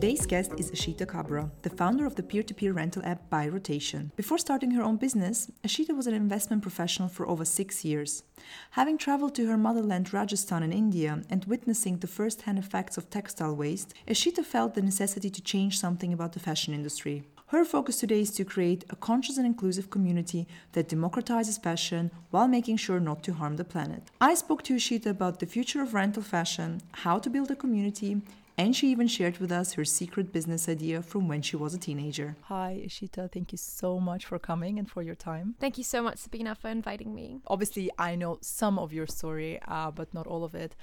Today's guest is Ashita Kabra, the founder of the peer to peer rental app By Rotation. Before starting her own business, Ashita was an investment professional for over six years. Having traveled to her motherland Rajasthan in India and witnessing the first hand effects of textile waste, Ashita felt the necessity to change something about the fashion industry. Her focus today is to create a conscious and inclusive community that democratizes fashion while making sure not to harm the planet. I spoke to Ashita about the future of rental fashion, how to build a community, and she even shared with us her secret business idea from when she was a teenager. Hi, Ishita. Thank you so much for coming and for your time. Thank you so much, Sabina, for inviting me. Obviously, I know some of your story, uh, but not all of it.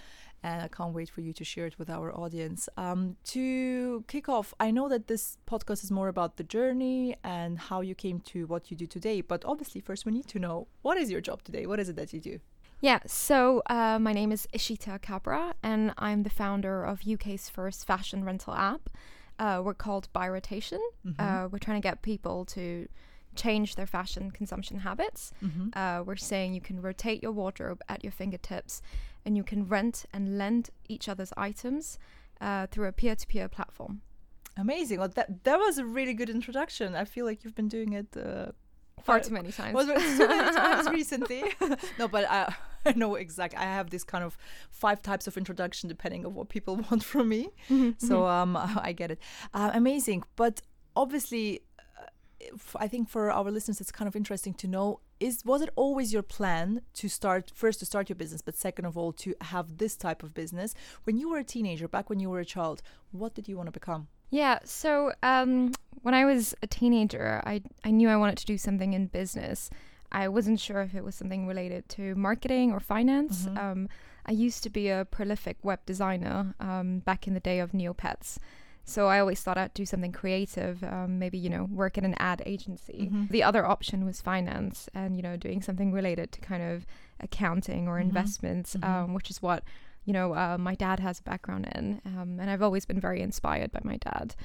And I can't wait for you to share it with our audience. Um, to kick off, I know that this podcast is more about the journey and how you came to what you do today. But obviously, first, we need to know what is your job today? What is it that you do? Yeah, so uh, my name is Ishita Kabra, and I'm the founder of UK's first fashion rental app. Uh, we're called By Rotation. Mm-hmm. Uh, we're trying to get people to change their fashion consumption habits. Mm-hmm. Uh, we're saying you can rotate your wardrobe at your fingertips, and you can rent and lend each other's items uh, through a peer-to-peer platform. Amazing. Well, that that was a really good introduction. I feel like you've been doing it uh, far too many times. Was too many times recently. no, but I, I know exactly. I have this kind of five types of introduction depending on what people want from me. Mm-hmm. So mm-hmm. um, I get it. Uh, amazing, but obviously, uh, I think for our listeners, it's kind of interesting to know: is was it always your plan to start first to start your business, but second of all to have this type of business when you were a teenager, back when you were a child? What did you want to become? Yeah, so um, when I was a teenager, I, I knew I wanted to do something in business. I wasn't sure if it was something related to marketing or finance. Mm-hmm. Um, I used to be a prolific web designer um, back in the day of Neopets. So I always thought I'd do something creative, um, maybe, you know, work in an ad agency. Mm-hmm. The other option was finance and, you know, doing something related to kind of accounting or mm-hmm. investments, mm-hmm. Um, which is what you know, uh, my dad has a background in, um, and I've always been very inspired by my dad.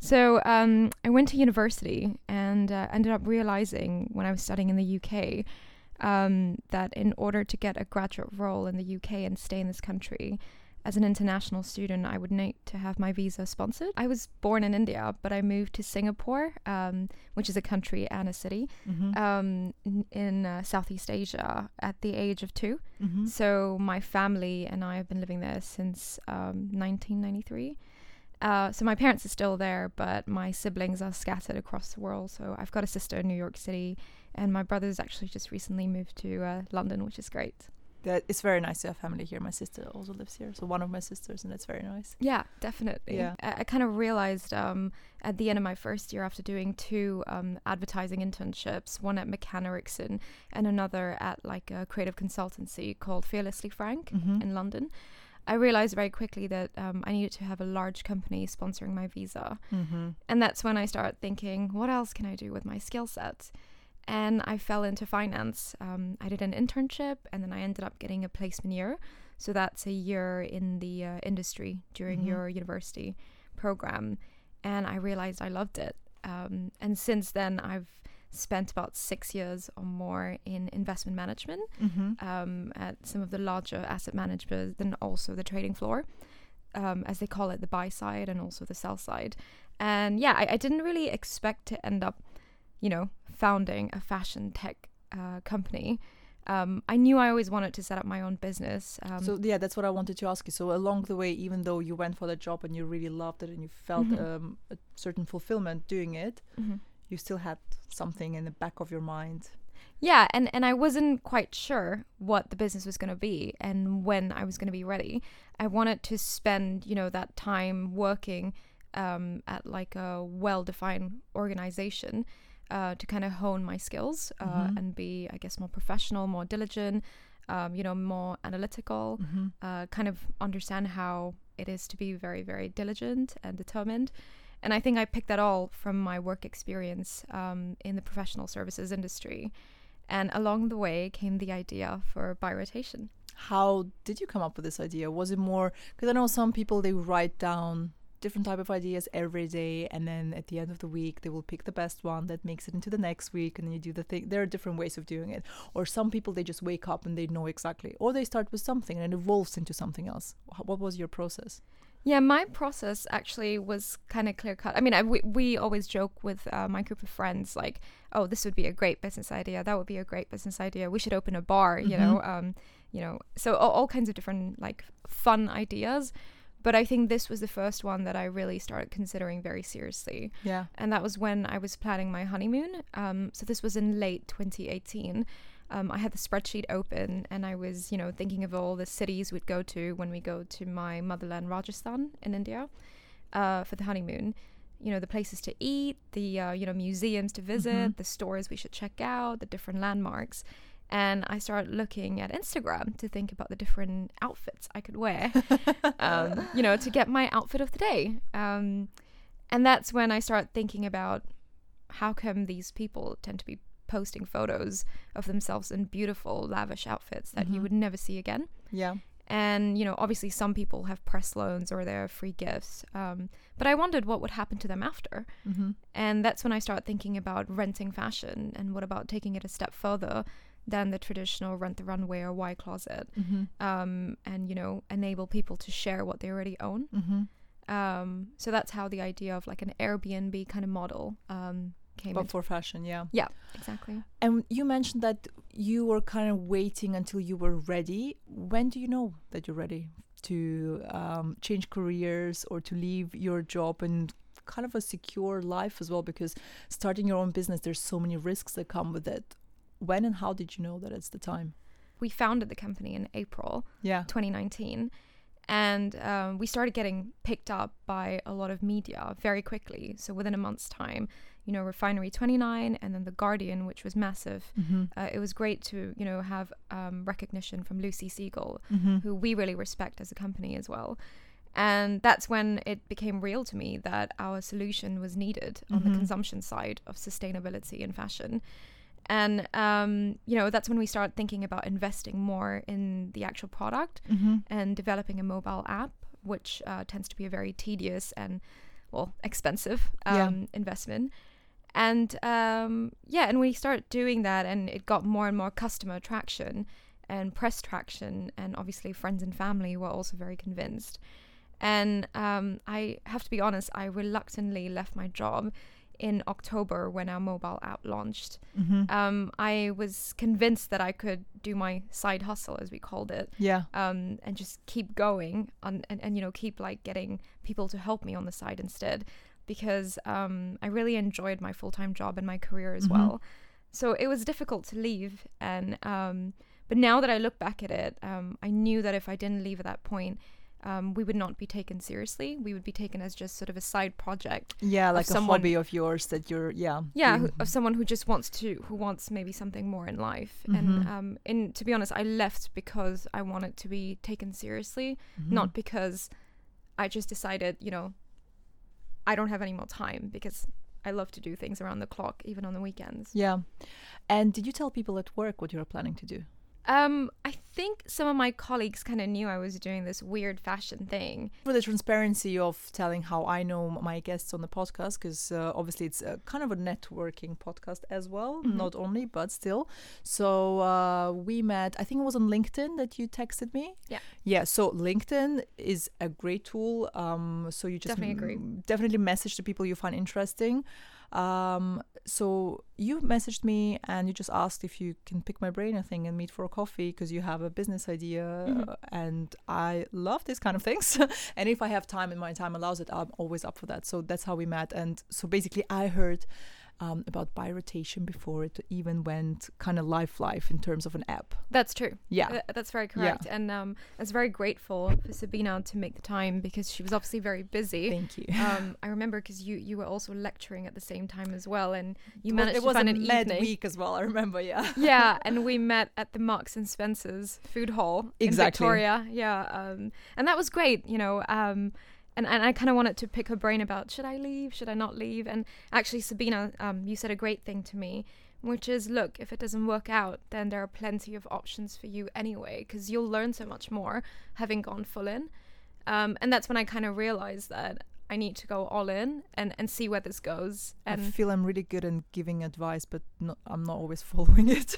So um, I went to university and uh, ended up realizing when I was studying in the UK um, that in order to get a graduate role in the UK and stay in this country, as an international student, I would need to have my visa sponsored. I was born in India, but I moved to Singapore, um, which is a country and a city mm-hmm. um, in uh, Southeast Asia, at the age of 2 mm-hmm. So my family and I have been living there since um, 1993. Uh, so my parents are still there, but my siblings are scattered across the world. So I've got a sister in New York City, and my brother's actually just recently moved to uh, London, which is great that it's very nice to have family here. My sister also lives here, so one of my sisters, and it's very nice. Yeah, definitely. Yeah, I, I kind of realized um, at the end of my first year after doing two um, advertising internships, one at McCann Erickson and another at like a creative consultancy called Fearlessly Frank mm-hmm. in London. I realized very quickly that um, I needed to have a large company sponsoring my visa, mm-hmm. and that's when I started thinking, what else can I do with my skill set? And I fell into finance. Um, I did an internship and then I ended up getting a placement year. So that's a year in the uh, industry during mm-hmm. your university program. And I realized I loved it. Um, and since then, I've spent about six years or more in investment management mm-hmm. um, at some of the larger asset managers and also the trading floor. Um, as they call it, the buy side and also the sell side. And yeah, I, I didn't really expect to end up you know, founding a fashion tech uh, company. Um, I knew I always wanted to set up my own business. Um, so yeah, that's what I wanted to ask you. So along the way, even though you went for the job and you really loved it and you felt mm-hmm. um, a certain fulfillment doing it, mm-hmm. you still had something in the back of your mind Yeah, and and I wasn't quite sure what the business was going to be and when I was going to be ready. I wanted to spend, you know, that time working um, at like a well-defined organization uh, to kind of hone my skills uh, Mhm. and be, I guess, more professional, more diligent, um, you know, more analytical. Mm-hmm. Uh, kind of understand how it is to be very, very diligent and determined. And I think I picked that all from my work experience um, in the professional services industry. And along the way came the idea for By Rotation. How did you come up with this idea? Was it more because I know some people they write down different type of ideas every day and then at the end of the week they will pick the best one that makes it into the next week and then you do the thing there are different ways of doing it or some people they just wake up and they know exactly or they start with something and it evolves into something else what was your process Yeah, my process actually was kind of clear cut. I mean, I, we, we always joke with uh, my group of friends, like, oh, this would be a great business idea. That would be a great business idea. We should open a bar, you know, um, you know, so all, all kinds of different like fun ideas. But I think this was the first one that I really started considering very seriously. yeah and that was when I was planning my honeymoon. Um, so this was in late 2018. Um, I had the spreadsheet open and I was, you know, thinking of all the cities we'd go to when we go to my motherland, Rajasthan in India, uh, for the honeymoon. You know, the places to eat, the uh, you know museums to visit, Mhm. the stores we should check out, the different landmarks. And I started looking at Instagram to think about the different outfits I could wear, um, you know, to get my outfit of the day. Um, and that's when I started thinking about how come these people tend to be posting photos of themselves in beautiful, lavish outfits that you Mhm. would never see again. yeah And, you know, obviously some people have press loans or they're free gifts. Um, but I wondered what would happen to them after. mm-hmm. And that's when I started thinking about renting fashion and what about taking it a step further than the traditional rent the runway or Y closet. Mm-hmm. Um, and, you know, enable people to share what they already own. Mm-hmm. Um, so that's how the idea of like an Airbnb kind of model um, came but into for fashion yeah Yeah, exactly. and you mentioned that you were kind of waiting until you were ready when do you know that you're ready to um, change careers or to leave your job and kind of a secure life as well because starting your own business there's so many risks that come with it when and how did you know that it's the time We founded the company in April yeah 2019, and um, we started getting picked up by a lot of media very quickly. So within a month's time, you know, Refinery 29, and then the Guardian, which was massive. mm-hmm. Uh, it was great to you know have um, recognition from Lucy Siegle, Mm-hmm. who we really respect as a company as well. And that's when it became real to me that our solution was needed on Mhm. the consumption side of sustainability in fashion. And, um, you know, that's when we started thinking about investing more in the actual product Mm-hmm. and developing a mobile app, which uh, tends to be a very tedious and, well, expensive Yeah. um, investment. And um, yeah, and we started doing that, and it got more and more customer traction and press traction, and obviously friends and family were also very convinced. And um, I have to be honest, I reluctantly left my job in October when our mobile app launched. Mm-hmm. Um, I was convinced that I could do my side hustle, as we called it, yeah um, and just keep going on, and, and you know keep like getting people to help me on the side instead because um, I really enjoyed my full time job and my career as Mhm. well. So it was difficult to leave, and um, but now that I look back at it, um, I knew that if I didn't leave at that point. Um, we would not be taken seriously. We would be taken as just sort of a side project. yeah like a hobby of yours that you're yeah Yeah, who, of someone who just wants to, who wants maybe something more in life. Mhm. And um, in to be honest, I left because I wanted to be taken seriously, Mhm. not because I just decided, you know, I don't have any more time because I love to do things around the clock, even on the weekends. yeah and did you tell people at work what you were planning to do Um, I think some of my colleagues kind of knew I was doing this weird fashion thing. for the transparency of telling how I know my guests on the podcast, because uh, obviously it's a, kind of a networking podcast as well, Mhm. not only, but still. So uh, we met, I think it was on LinkedIn that you texted me. Yeah. Yeah. So LinkedIn is a great tool. Um, so you just Definitely agree. m- definitely message the people you find interesting. Um, so you messaged me and you just asked if you can pick my brain, I think, and meet for a coffee because you have a business idea, Mhm. uh, and I love these kind of things. and if I have time and my time allows it, I'm always up for that. So that's how we met. And so basically, I heard um, about By Rotation before it even went kind of life life in terms of an app. That's true. Yeah. Th- that's very correct. And um, I was very grateful for Sabina to make the time because she was obviously very busy. Thank you. Um, I remember because you, you were also lecturing at the same time as well, and you was- managed it to was find a an mad evening. week as well. I remember. Yeah. yeah, and we met at the Marks and Spencers food hall Exactly. in Victoria. Yeah, um, and that was great. You know, um, and and I kind of wanted to pick her brain about should I leave, should I not leave? And actually, Sabina, um, you said a great thing to me, which is look, if it doesn't work out, then there are plenty of options for you anyway, because you'll learn so much more having gone full in. Um, and that's when I kind of realized that I need to go all in and, and see where this goes. And I feel I'm really good in giving advice, but not, I'm not always following it.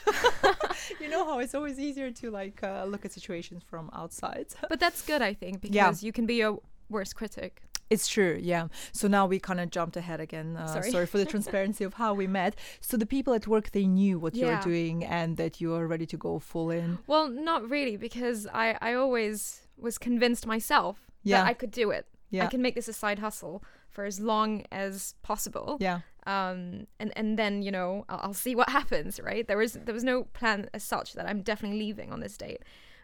you know how it's always easier to like uh, look at situations from outside. but that's good, I think, because Yeah. you can be your worst critic. It's true, yeah. So now we kind of jumped ahead again. Uh, Sorry. sorry for the transparency of how we met. So the people at work they knew what you were doing and that you are ready to go full in. Well, not really, because I, I always was convinced myself Yeah. that I could do it. Yeah. I can make this a side hustle for as long as possible. Yeah, Um, and and then you know I'll, I'll see what happens. Right? There was there was no plan as such that I'm definitely leaving on this date,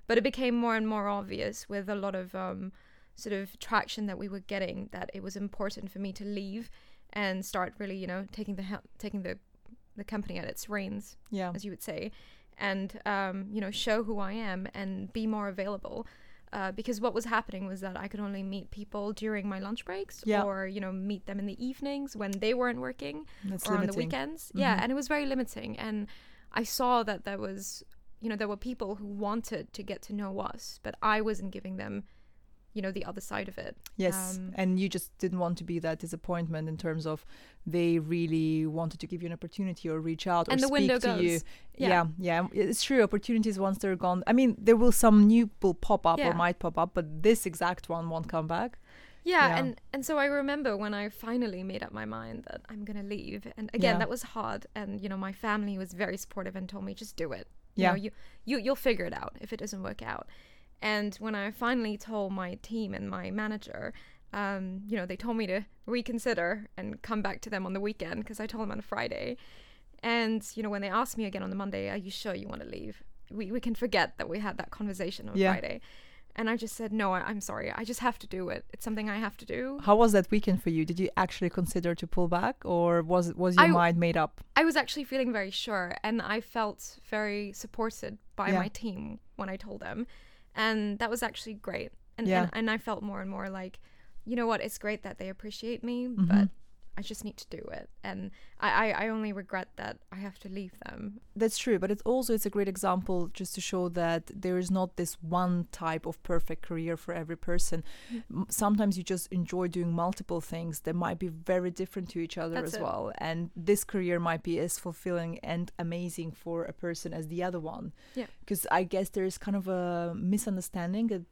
but it became more and more obvious with a lot of um, sort of traction that we were getting that it was important for me to leave and start really you know taking the taking the the company at its reins yeah, as you would say, and um, you know, show who I am and be more available. Uh, because what was happening was that I could only meet people during my lunch breaks, Yeah. or you know, meet them in the evenings when they weren't working, that's or on the weekends. Yeah, Mhm. and it was very limiting. And I saw that there was, you know, there were people who wanted to get to know us, but I wasn't giving them, you know, the other side of it. Yes, Um, and you just didn't want to be that disappointment in terms of they really wanted to give you an opportunity or reach out or And the speak window to you. Yeah. Yeah. yeah, It's true. Opportunities once they're gone. I mean, there will some new will pop up or might pop up, but this exact one won't come back. Yeah, Yeah. and and so I remember when I finally made up my mind that I'm gonna leave, and again Yeah. that was hard, and you know my family was very supportive and told me just do it. You Yeah. know, you you you'll figure it out if it doesn't work out. And when I finally told my team and my manager, um, you know, they told me to reconsider and come back to them on the weekend because I told them on a Friday. And you know, when they asked me again on the Monday, "Are you sure you want to leave?" We we can forget that we had that conversation on Yeah. Friday. And I just said, no, I, I'm sorry. I just have to do it. It's something I have to do. How was that weekend for you? Did you actually consider to pull back, or was was your I- mind made up? I was actually feeling very sure, and I felt very supported by Yeah. my team when I told them, and that was actually great. And, Yeah. and and I felt more and more like, you know what? It's great that they appreciate me, Mhm. but I just need to do it, and I, I I only regret that I have to leave them. That's true, but it's also it's a great example just to show that there is not this one type of perfect career for every person. Mm-hmm. Sometimes you just enjoy doing multiple things that might be very different to each other That's as it. well, and this career might be as fulfilling and amazing for a person as the other one. Yeah. Because I guess there's kind of a misunderstanding that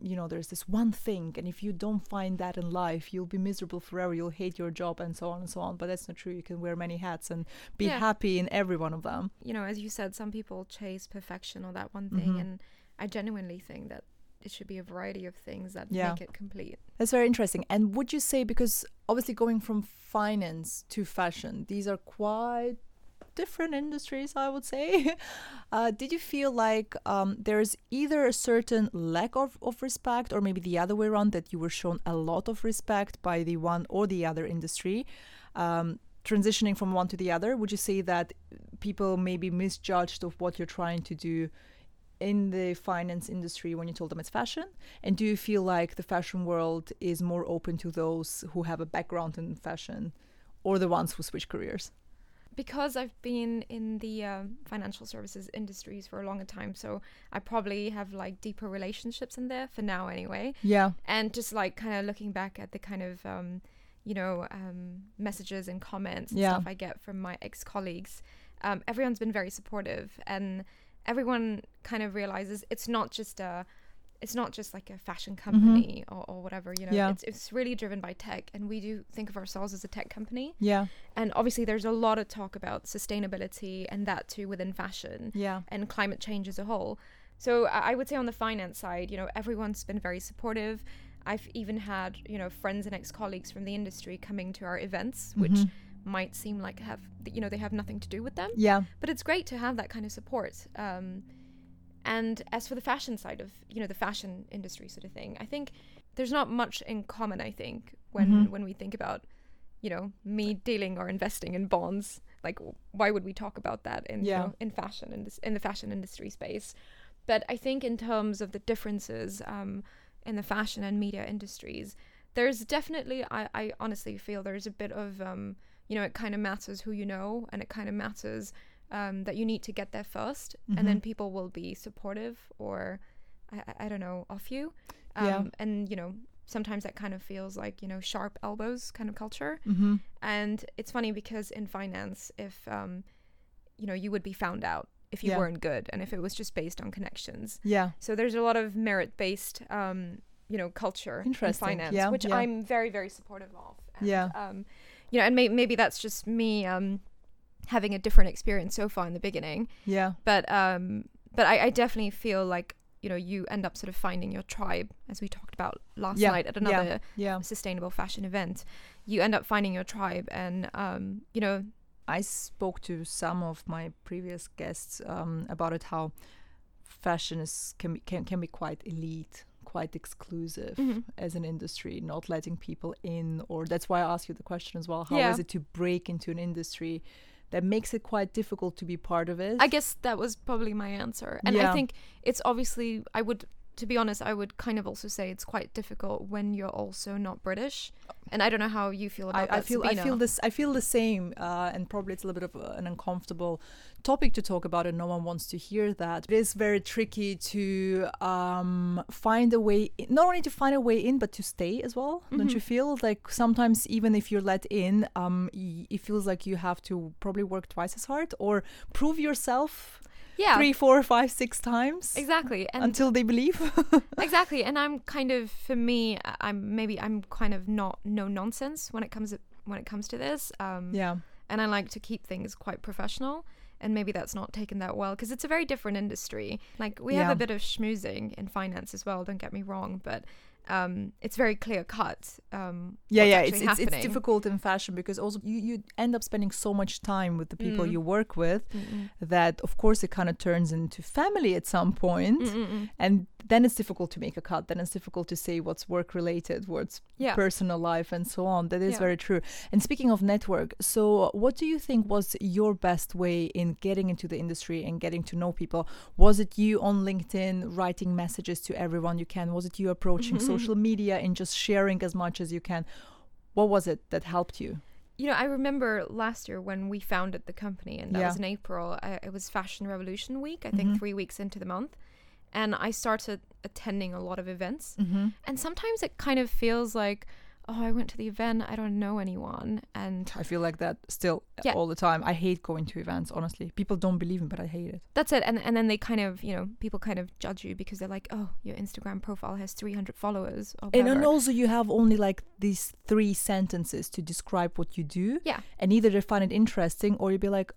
you know there's this one thing, and if you don't find that in life, you'll be miserable forever. You'll hate your job and so on and so on. But that's not true. You can wear many hats and be Yeah. happy in every one of them. You know, as you said, some people chase perfection or that one thing, Mhm. and I genuinely think that it should be a variety of things that Yeah. make it complete. That's very interesting. And would you say, because obviously going from finance to fashion, these are quite different industries, I would say. Uh, did you feel like um, there's either a certain lack of, of respect, or maybe the other way around, that you were shown a lot of respect by the one or the other industry? Um, transitioning from one to the other, would you say that people maybe misjudged of what you're trying to do in the finance industry when you told them it's fashion? And do you feel like the fashion world is more open to those who have a background in fashion or the ones who switch careers? because I've been in the um, financial services industries for a longer time, so I probably have like deeper relationships in there for now, anyway. Yeah. And just like kind of looking back at the kind of um, you know um, messages and comments and Yeah. stuff I get from my ex colleagues, um, everyone's been very supportive, and everyone kind of realizes it's not just a it's not just like a fashion company or, or whatever you know Mm-hmm. Yeah. it's, it's really driven by tech and we do think of ourselves as a tech company Yeah. and obviously, there's a lot of talk about sustainability and that too within fashion Yeah. and climate change as a whole. So I I would say on the finance side, you know, everyone's been very supportive. I've even had, you know, friends and ex colleagues from the industry coming to our events, which Mhm. might seem like have you know they have nothing to do with them. Yeah. But it's great to have that kind of support. Um, and as for the fashion side of you know the fashion industry sort of thing, I think there's not much in common. I think when Mhm. when we think about you know me dealing or investing in bonds, like why would we talk about that in Yeah. you know, in fashion in this in the fashion industry space? But I think in terms of the differences um, in the fashion and media industries, there's definitely I, I honestly feel there's a bit of um, you know it kind of matters who you know and it kind of matters um, that you need to get there 1st and then Mhm. people will be supportive or I, I- I don't know off you um, Yeah. and you know sometimes that kind of feels like you know sharp elbows kind of culture Mm-hmm. and it's funny because in finance if um, you know you would be found out if you Yeah. weren't good and if it was just based on connections Yeah. so there's a lot of merit based um, you know culture in finance Yeah, which yeah. i'm very very supportive of and, Yeah. um, you know and may- maybe that's just me um, having a different experience so far in the beginning Yeah. but um but I, I definitely feel like you know you end up sort of finding your tribe as we talked about last Yeah, night at yeah. another Yeah. sustainable fashion event you end up finding your tribe and um you know I spoke to some of my previous guests um, about it how fashion is can be, can can be quite elite, quite exclusive Mhm. as an industry, not letting people in. Or that's why I asked you the question as well. How is Yeah. it to break into an industry that makes it quite difficult to be part of it? i guess that was probably my answer and Yeah. i think it's obviously i would to be honest i would kind of also say it's quite difficult when you're also not british and i don't know how you feel about I, that I feel I feel this I feel the same, uh, and probably it's a little bit of an uncomfortable topic to talk about, and no one wants to hear that. It is very tricky to um, find a way, not only to find a way in, but to stay as well. Don't you Mm-hmm. feel like sometimes even if you're let in, um, y- it feels like you have to probably work twice as hard or prove yourself yeah. three, four, five, six times exactly and until they believe. exactly and i'm kind of for me i'm maybe i'm kind of not no nonsense when it comes when it comes to this um yeah, and i like to keep things quite professional and maybe that's not taken that well because it's a very different industry. Like we have a bit of schmoozing in finance as well don't get me wrong but um it's very clear cut um yeah yeah it's, it's it's difficult in fashion because also you, you end up spending so much time with the people Mm. you work with Mm-mm. that of course it kind of turns into family at some point. And then it's difficult to make a cut. Then it's difficult to say what's work related what's yeah. personal life and so on. That is Yeah. very true. And speaking of network so what do you think was your best way in getting into the industry and getting to know people? Was it you on linkedin writing messages to everyone you can? Was it you approaching social media and just sharing as much as you can what was it that helped you you know, I remember last year when we founded the company, and that Yeah. was in April. It was Fashion Revolution Week, I think, Mhm. three weeks into the month, and I started attending a lot of events. mm-hmm. And sometimes it kind of feels like, oh, I went to the event, I don't know anyone, and I feel like that still Yeah. all the time. I hate going to events, honestly. People don't believe me, but I hate it. that's it. And and then they kind of, you know, people kind of judge you because they're like, oh, your Instagram profile has 300 followers. Or And then also, you have only like these three sentences to describe what you do. Yeah. And either they find it interesting or you'll be like,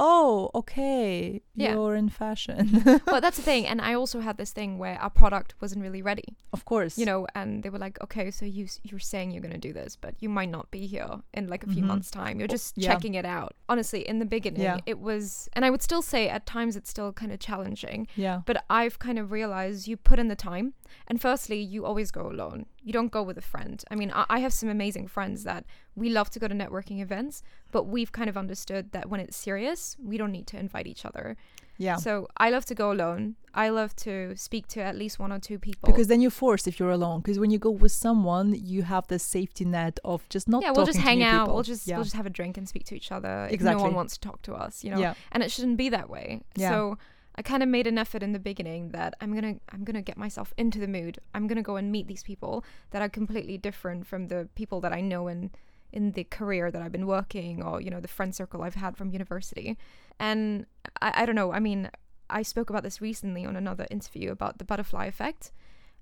oh, okay, Yeah. you're in fashion. well, that's the thing. And I also had this thing where our product wasn't really ready. of course. you know and they were like okay so you, you're saying you're going to do this but you might not be here in like a few Mhm. months time you're just yeah. checking it out honestly in the beginning Yeah. it was and i would still say at times it's still kind of challenging yeah. but i've kind of realized you put in the time and firstly you always go alone you don't go with a friend i mean i, I have some amazing friends that we love to go to networking events but we've kind of understood that when it's serious we don't need to invite each other Yeah. so i love to go alone i love to speak to at least one or two people because then you're forced if you're alone. Because when you go with someone, you have the safety net of just not. yeah, we'll just hang out. people. We'll just yeah. we'll just have a drink and speak to each other. If no one wants to talk to us, you know. yeah. And it shouldn't be that way. Yeah. So I kind of made an effort in the beginning that I'm gonna I'm gonna get myself into the mood. I'm gonna go and meet these people that are completely different from the people that I know in in the career that I've been working or you know the friend circle I've had from university. And I, I don't know. I mean, I spoke about this recently on another interview about the butterfly effect.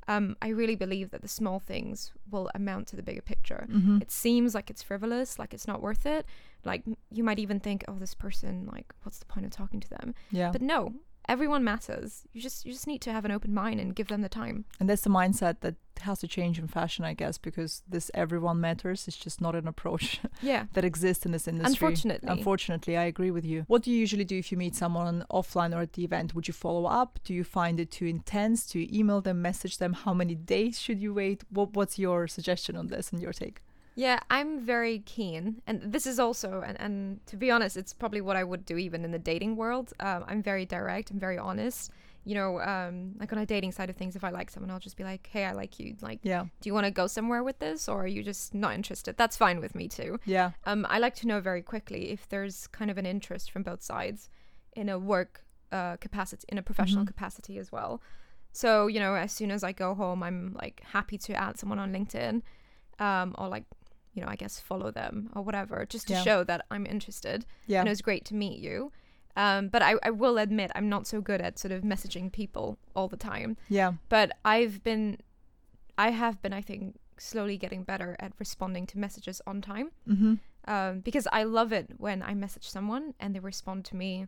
Um, I really believe that the small things will amount to the bigger picture Mhm. it seems like it's frivolous like it's not worth it like you might even think oh this person like what's the point of talking to them Yeah. but no everyone matters you just you just need to have an open mind and give them the time and that's the mindset that has to change in fashion, I guess, because this everyone matters. It's just not an approach Yeah. that exists in this industry. Unfortunately. Unfortunately, I agree with you. What do you usually do if you meet someone offline or at the event? Would you follow up? Do you find it too intense? Do you email them, message them? How many days should you wait? What, what's your suggestion on this and your take? Yeah, I'm very keen, and this is also, and, and to be honest, it's probably what I would do even in the dating world. Um, I'm very direct. I'm very honest. You know, um, like on a dating side of things, if I like someone, I'll just be like, "Hey, I like you. Like, Yeah. do you want to go somewhere with this, or are you just not interested?" That's fine with me too. Yeah. Um, I like to know very quickly if there's kind of an interest from both sides in a work uh, capacity, in a professional Mhm. capacity as well. So you know, as soon as I go home, I'm like happy to add someone on LinkedIn, um, or like, you know, I guess follow them or whatever, just to Yeah. show that I'm interested. Yeah. And it was great to meet you. Um, but I, I will admit I'm not so good at sort of messaging people all the time. Yeah. But I've been, I have been, I think, slowly getting better at responding to messages on time Mm-hmm. um, because I love it when I message someone and they respond to me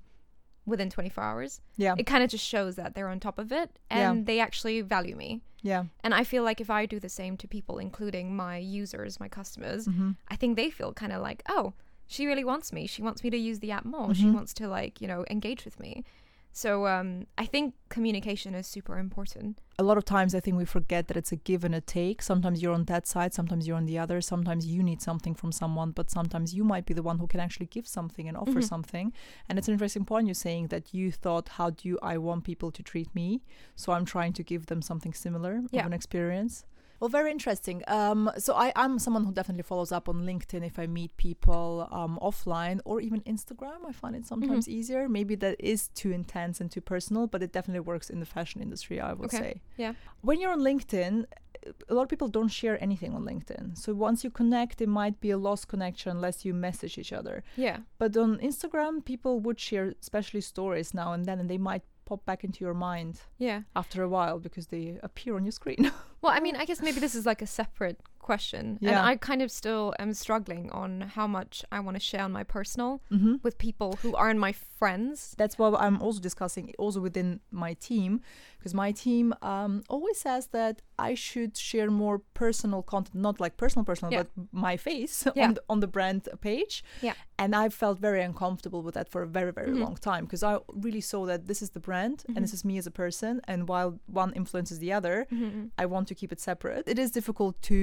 within 24 hours. Yeah. It kind of just shows that they're on top of it and Yeah. they actually value me. Yeah. And I feel like if I do the same to people, including my users, my customers, Mm-hmm. I think they feel kind of like, oh, she really wants me. She wants me to use the app more. She Mhm. wants to like, you know, engage with me. So um, I think communication is super important. a lot of times I think we forget that it's a give and a take. Sometimes you're on that side, sometimes you're on the other. Sometimes you need something from someone, but sometimes you might be the one who can actually give something and offer Mhm. something. And it's an interesting point you're saying that you thought, how do I want people to treat me? So I'm trying to give them something similar Yeah. of an experience. Well, very interesting. Um, so I, I'm someone who definitely follows up on LinkedIn if I meet people um, offline or even Instagram. I find it sometimes easier. Maybe that is too intense and too personal, but it definitely works in the fashion industry, I would Okay. say Yeah. when you're on LinkedIn, a lot of people don't share anything on LinkedIn. So once you connect, it might be a lost connection unless you message each other. Yeah. But on Instagram, people would share especially stories now and then, and they might pop back into your mind Yeah. after a while because they appear on your screen. Well, I mean, I guess maybe this is like a separate question. And I kind of still am struggling on how much I want to share on my personal mm-hmm. with people who are in my friends. That's what I'm also discussing, also within my team, because my team um, always says that I should share more personal content, not like personal, personal, Yeah. but my face Yeah. on, the, on the brand page. Yeah. And I felt very uncomfortable with that for a very, very Mhm. long time because I really saw that this is the brand and this Mhm. is me as a person. And while one influences the other, Mhm. I want to keep it separate. It is difficult to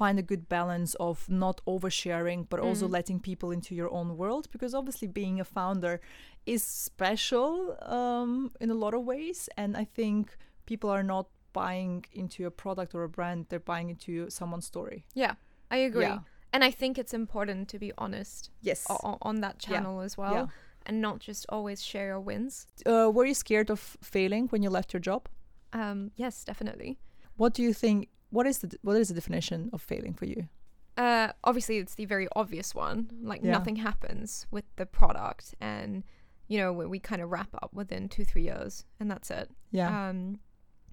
find a good balance of not oversharing, but also Mhm. letting people into your own world because obviously being a founder is special um, in a lot of ways. And I think people are not buying into a product or a brand, they're buying into someone's story. Yeah, I agree. Yeah. And I think it's important to be honest Yes. o- on that channel as well Yeah. and not just always share your wins. Uh, were you scared of failing when you left your job? Um, yes, definitely. What do you think? What is the what is the definition of failing for you? Uh, obviously, it's the very obvious one. Like Yeah. nothing happens with the product, and you know we, we kind of wrap up within two three years, and that's it. Yeah, Um,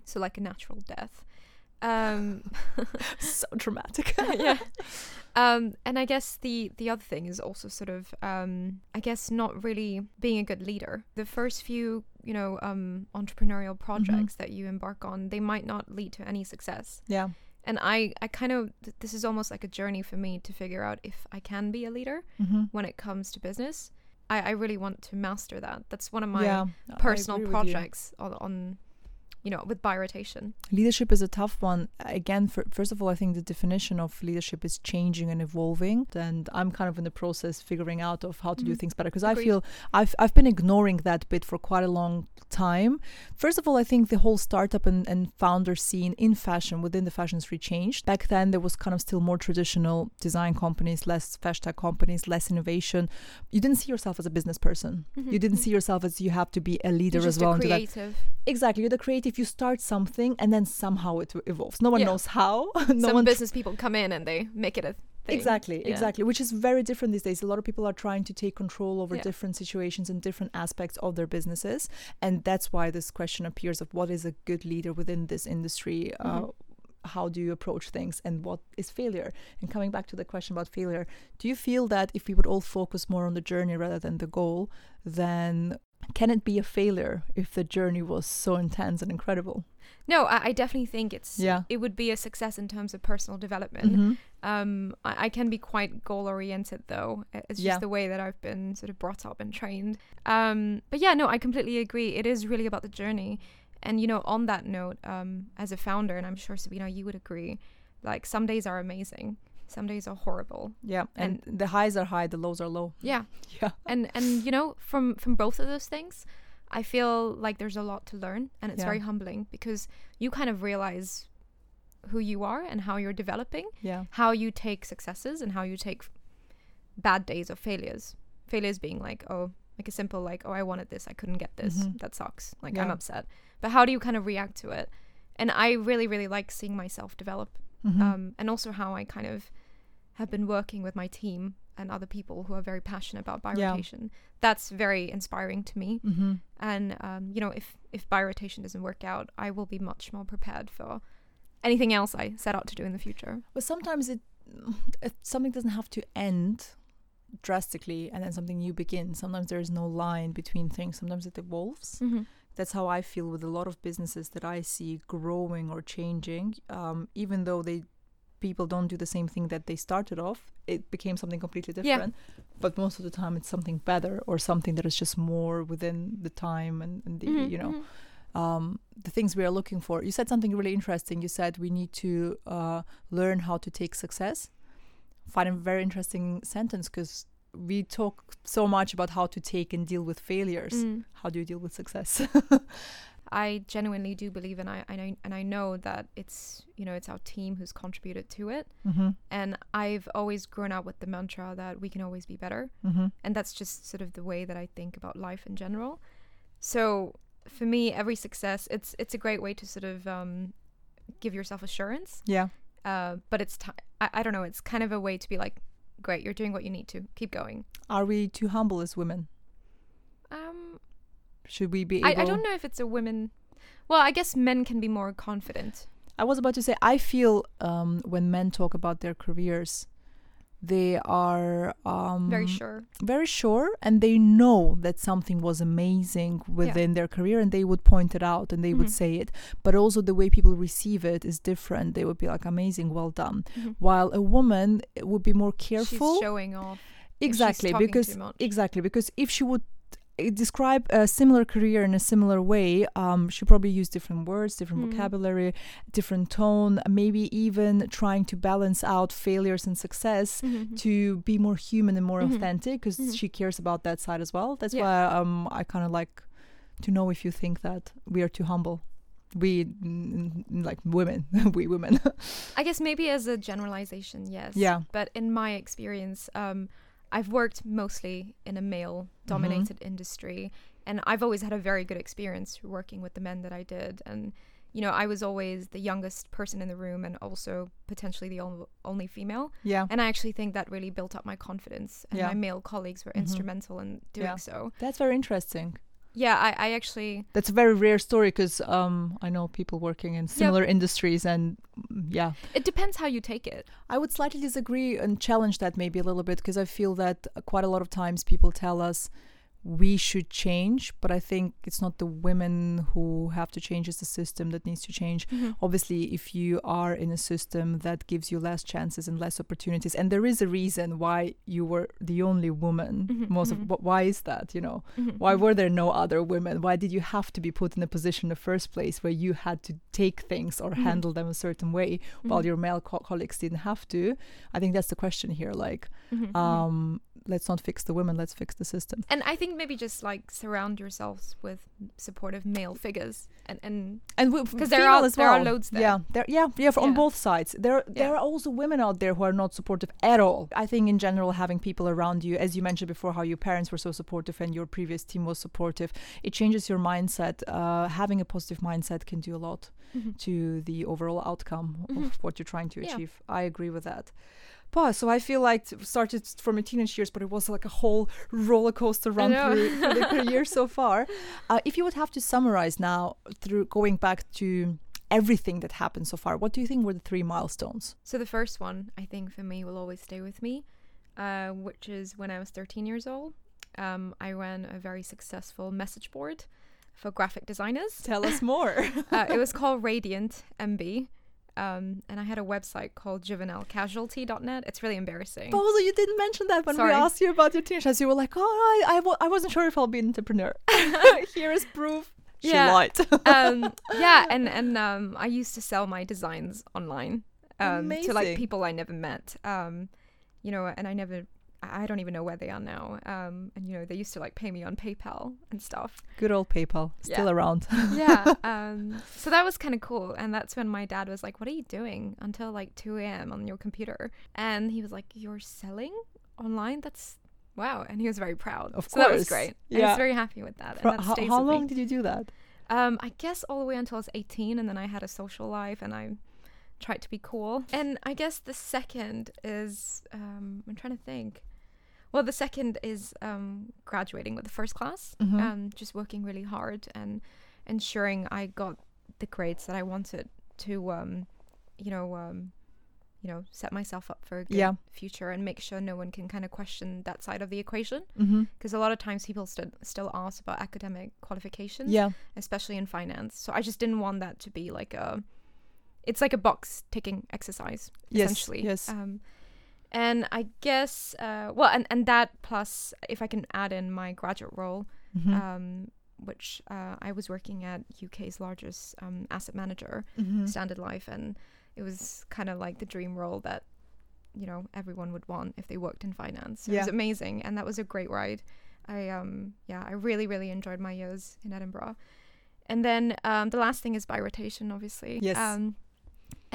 so like a natural death. Um, so dramatic. yeah. Um, and I guess the the other thing is also sort of um, I guess not really being a good leader. The first few you know um, entrepreneurial projects that you embark on, they might not lead to any success. yeah. And I I kind of th- this is almost like a journey for me to figure out if I can be a leader Mm-hmm. when it comes to business. I, I really want to master that. That's one of my yeah, personal agree with you. projects on, on you know with by rotation. Leadership is a tough one. Again, for, first of all, I think the definition of leadership is changing and evolving, and I'm kind of in the process figuring out of how to do Mhm. things better because I feel I've I've been ignoring that bit for quite a long time. First of all, I think the whole startup and, and founder scene in fashion within the fashion industry changed. Back then, there was kind of still more traditional design companies, less hashtag companies, less innovation. You didn't see yourself as a business person. You didn't see yourself as you have to be a leader as well. a into that creative. Exactly. You're the creative. If you start something and then somehow it evolves. No one Yeah. knows how. no Some one business people come in and they make it a thing. Exactly, Yeah. exactly. Which is very different these days. A lot of people are trying to take control over Yeah. different situations and different aspects of their businesses. And that's why this question appears of what is a good leader within this industry? Uh, Mhm. how do you approach things and what is failure? And coming back to the question about failure, do you feel that if we would all focus more on the journey rather than the goal, then can it be a failure if the journey was so intense and incredible? No, I, I definitely think it's Yeah. it would be a success in terms of personal development. Mhm. Um, I, I can be quite goal oriented though. It's just Yeah. the way that I've been sort of brought up and trained. Um, but yeah, no, I completely agree. It is really about the journey. And you know, on that note, um, as a founder, and I'm sure Sabina, you would agree, like some days are amazing, some days are horrible. Yeah, and, the highs are high, the lows are low. Yeah, Yeah. and and you know, from from both of those things, I feel like there's a lot to learn, and it's Yeah. very humbling because you kind of realize who you are and how you're developing Yeah. how you take successes and how you take bad days or failures. Failures being like, oh, like a simple like, oh, I wanted this, I couldn't get this, Mhm. that sucks. Like I'm upset. But how do you kind of react to it? And I really, really like seeing myself develop, Mhm. um, and also how I kind of have been working with my team and other people who are very passionate about Yeah. By Rotation. That's very inspiring to me. Mhm. And um, you know, if if By Rotation doesn't work out, I will be much more prepared for anything else I set out to do in the future. But sometimes it, it something doesn't have to end drastically and then something new begins. Sometimes there is no line between things. Sometimes it evolves. Mm-hmm. That's how I feel with a lot of businesses that I see growing or changing. Um, even though they people don't do the same thing that they started off, it became something completely different. Yeah. But most of the time, it's something better or something that is just more within the time and, and the Mm-hmm. you know um, the things we are looking for. You said something really interesting. You said we need to uh, learn how to take success. Find a very interesting sentence because we talk so much about how to take and deal with failures. Mm. How do you deal with success? I genuinely do believe, and I, and I and I know that it's you know it's our team who's contributed to it. mm-hmm. And I've always grown up with the mantra that we can always be better, Mm-hmm. and that's just sort of the way that I think about life in general. So for me, every success it's it's a great way to sort of um, give yourself assurance. Yeah. Uh, but it's ti I, I don't know. It's kind of a way to be like, great, you're doing what you need to. Keep going. Are we too humble as women? Um, Should we be I, able? I don't know if it's a women. Well, I guess men can be more confident. I was about to say, I feel um, when men talk about their careers, they are um, Very sure. very sure and they know that something was amazing within their career and they would point it out and they would Mhm. say it but also the way people receive it is different they would be like amazing well done Mhm. while a woman would be more careful She's showing off. exactly because exactly because if she would describe a similar career in a similar way um she probably used different words different Mhm. vocabulary different tone maybe even trying to balance out failures and success Mhm. to be more human and more Mhm. authentic because Mhm. she cares about that side as well that's Yeah. why um i kind of like to know if you think that we are too humble we mm, like women we women I guess maybe as a generalization, yes. Yeah. But in my experience, um, I've worked mostly in a male-dominated Mm-hmm. industry, and I've always had a very good experience working with the men that I did. And you know, I was always the youngest person in the room, and also potentially the only female. yeah And I actually think that really built up my confidence, and Yeah. my male colleagues were Mhm. instrumental in doing Yeah. so. that's very interesting Yeah, I, I actually that's a very rare story because um i know people working in similar industries and mm, yeah it depends how you take it. I would slightly disagree and challenge that maybe a little bit because I feel that uh, quite a lot of times people tell us we should change, but I think it's not the women who have to change, it's the system that needs to change. Obviously, if you are in a system that gives you less chances and less opportunities, and there is a reason why you were the only woman, Mhm, most mhm. of wh- why is that? You know, Mhm, why mhm. were there no other women? Why did you have to be put in a position in the first place where you had to take things or Mhm. handle them a certain way? while your male co- colleagues didn't have to. I think that's the question here. Like, um, let's not fix the women, let's fix the system. And I think maybe just like surround yourselves with supportive male figures, and and And Because there are- as there are loads there. Yeah, there, yeah, yeah. For, On both sides, there there Yeah. are also women out there who are not supportive at all. I think in general, having people around you, as you mentioned before, how your parents were so supportive and your previous team was supportive, it changes your mindset. Uh, having a positive mindset can do a lot Mhm. to the overall outcome Mhm. of what you're trying to Yeah. achieve. I agree with that. But so I feel like it started from a teenage years, but it was like a whole roller coaster run through, through the career so far. Uh, if you would have to summarize now through going back to everything that happened so far, what do you think were the three milestones? so the first one I think for me will always stay with me, uh, which is when I was 13 years old. um, I ran a very successful message board for graphic designers. Tell us more. uh, it was called Radiant MB. Um, and I had a website called juvenilcasualty.net. It's really embarrassing. So you didn't mention that when Sorry. we asked you about your teenagers. You were like, oh, I, I, I wasn't sure if I'll be an entrepreneur. Here is proof. She Yeah. lied. um, yeah, and and um, I used to sell my designs online um, to like people I never met. Um, you know, and I never, I don't even know where they are now. Um, and you know, they used to like pay me on PayPal and stuff. Good old PayPal, still Yeah. around. yeah. Um, so that was kind of cool. And that's when my dad was like, "What are you doing until like 2 a.m. on your computer?" And he was like, "You're selling online? That's wow!" And he was very proud. Of so that was course. great. And Yeah. he's very happy with that. For- and that how with me. long did you do that? Um, I guess all the way until I was 18, and then I had a social life, and I tried to be cool. And I guess the second is um, I'm trying to think. Well, the second is um, graduating with the first class. Mhm. Um, just working really hard and ensuring I got the grades that I wanted to, um, you know, um, you know, set myself up for a good Yeah. future and make sure no one can kind of question that side of the equation. Mm-hmm. Because a lot of times people st- still ask about academic qualifications Yeah. especially in finance. So I just didn't want that to be like a it's like a box ticking exercise Yes, essentially. yes. Um and I guess uh well and and that plus if I can add in my graduate role Mhm. um which uh, I was working at UK's largest um, asset manager, Mhm. Standard Life, and it was kind of like the dream role that you know everyone would want if they worked in finance. So It was amazing, and that was a great ride. I um yeah, I really really enjoyed my years in Edinburgh. And then um, the last thing is By Rotation, obviously. Yes. Um,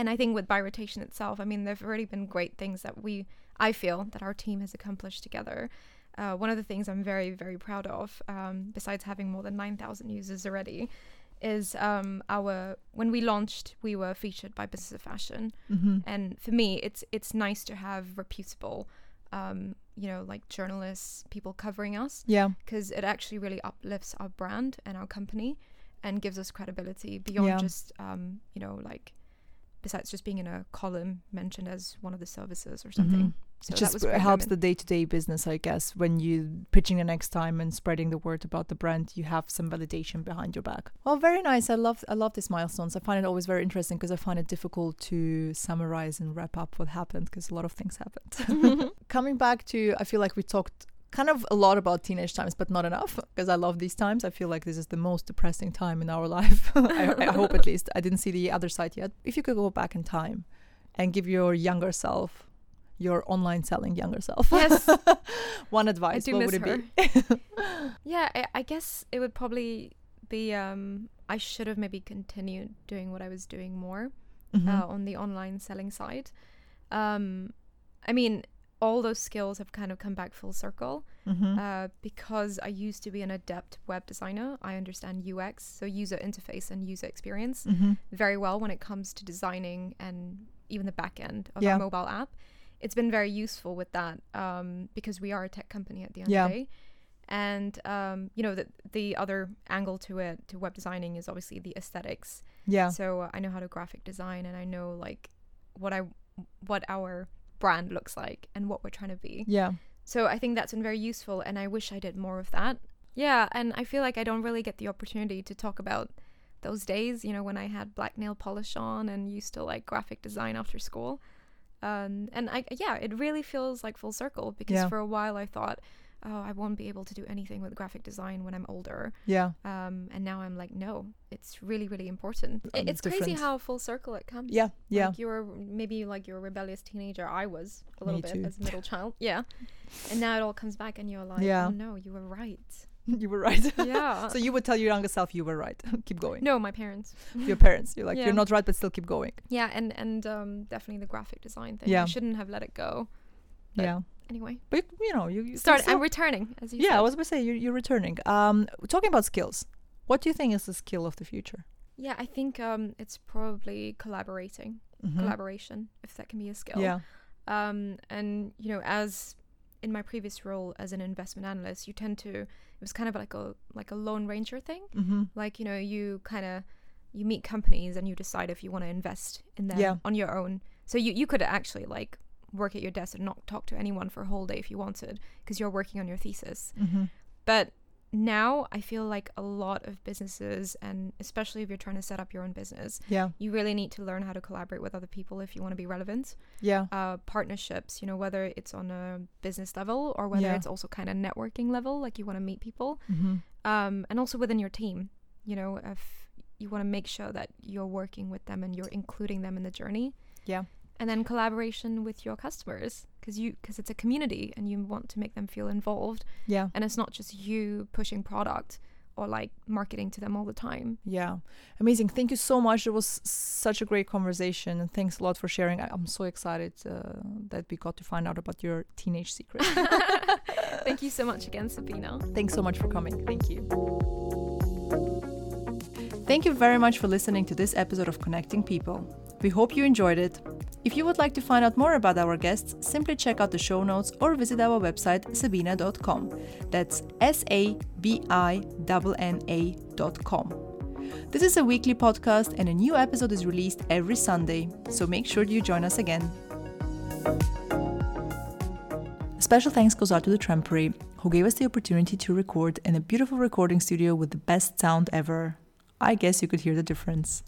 and I think with By Rotation itself, I mean, there've already been great things that we, I feel, that our team has accomplished together. Uh, one of the things I'm very, very proud of, um, besides having more than 9,000 users already, is um, our when we launched, we were featured by Business of Fashion, Mhm. and for me, it's it's nice to have reputable, um, you know, like journalists, people covering us, Yeah. because it actually really uplifts our brand and our company, and gives us credibility beyond Yeah. just um, you know, like besides just being in a column mentioned as one of the services or something. Mhm. So it that just helps the day-to-day business i guess when you pitching the next time and spreading the word about the brand you have some validation behind your back. Well very nice. I love i love these milestones. I find it always very interesting because i find it difficult to summarize and wrap up what happened because a lot of things happened. Coming back to i feel like we talked kind of a lot about teenage times but not enough because i love these times i feel like this is the most depressing time in our life I, I hope at least i didn't see the other side yet if you could go back in time and give your younger self your online selling younger self Yes. one advice what would it her. be yeah, I, I guess it would probably be. Um, I should have maybe continued doing what I was doing more Mhm. uh, on the online selling side. Um, I mean, all those skills have kind of come back full circle Mhm. uh, because I used to be an adept web designer. I understand UX, so user interface and user experience, Mhm. very well when it comes to designing and even the back end of Yeah. our mobile app. It's been very useful with that um, because we are a tech company at the end Yeah. of the day. And um, you know the the other angle to it to web designing is obviously the aesthetics. yeah So uh, I know how to graphic design and I know like what I what our brand looks like and what we're trying to be. yeah So I think that's been very useful, and I wish I did more of that. Yeah, and I feel like I don't really get the opportunity to talk about those days, you know, when I had black nail polish on and used to like graphic design after school. Um, and I, yeah, it really feels like full circle because Yeah. for a while I thought, oh, I won't be able to do anything with graphic design when I'm older. yeah Um, and now I'm like, no, it's really, really important. Um, It, it's crazy different. how full circle it comes. yeah yeah Like you were maybe like you're a rebellious teenager. I was a little Me bit too. as a middle child. Yeah. And now it all comes back and you're like, Yeah. oh no, you were right. you were right Yeah. so you would tell your younger self you were right keep going no, my parents. your parents you're like Yeah. you're not right but still keep going Yeah, and and um definitely the graphic design thing. Yeah. I shouldn't have let it go. Yeah Anyway, but you know you, you start. I'm returning, as you yeah said. i was gonna say you're, you're returning um talking about skills what do you think is the skill of the future yeah, I think um it's probably collaborating, Mhm. collaboration, if that can be a skill. yeah um, and you know as in my previous role as an investment analyst you tend to it was kind of like a like a lone ranger thing mm-hmm. like you know you kind of you meet companies and you decide if you want to invest in them Yeah. on your own so you, you could actually like work at your desk and not talk to anyone for a whole day if you wanted because you're working on your thesis Mm-hmm. But now I feel like a lot of businesses, and especially if you're trying to set up your own business, Yeah. you really need to learn how to collaborate with other people if you want to be relevant. Yeah. Uh, partnerships, you know, whether it's on a business level or whether Yeah. it's also kind of networking level, like you want to meet people, Mm-hmm. um, and also within your team. You know, if you want to make sure that you're working with them and you're including them in the journey. Yeah. And then collaboration with your customers because you because it's a community and you want to make them feel involved Yeah. and it's not just you pushing product or like marketing to them all the time. Yeah, amazing. Thank you so much. It was such a great conversation, and thanks a lot for sharing. I- I'm so excited uh, that we got to find out about your teenage secret. Thank you so much again, Sabinna. Thanks so much for coming. Thank you. Thank you very much for listening to this episode of Connecting People. We hope you enjoyed it. If you would like to find out more about our guests, simply check out the show notes or visit our website sabinna.com. That's S A B I N N A.com. This is a weekly podcast and a new episode is released every Sunday, so make sure you join us again. Special thanks goes out to the Trampery, who gave us the opportunity to record in a beautiful recording studio with the best sound ever. I guess you could hear the difference.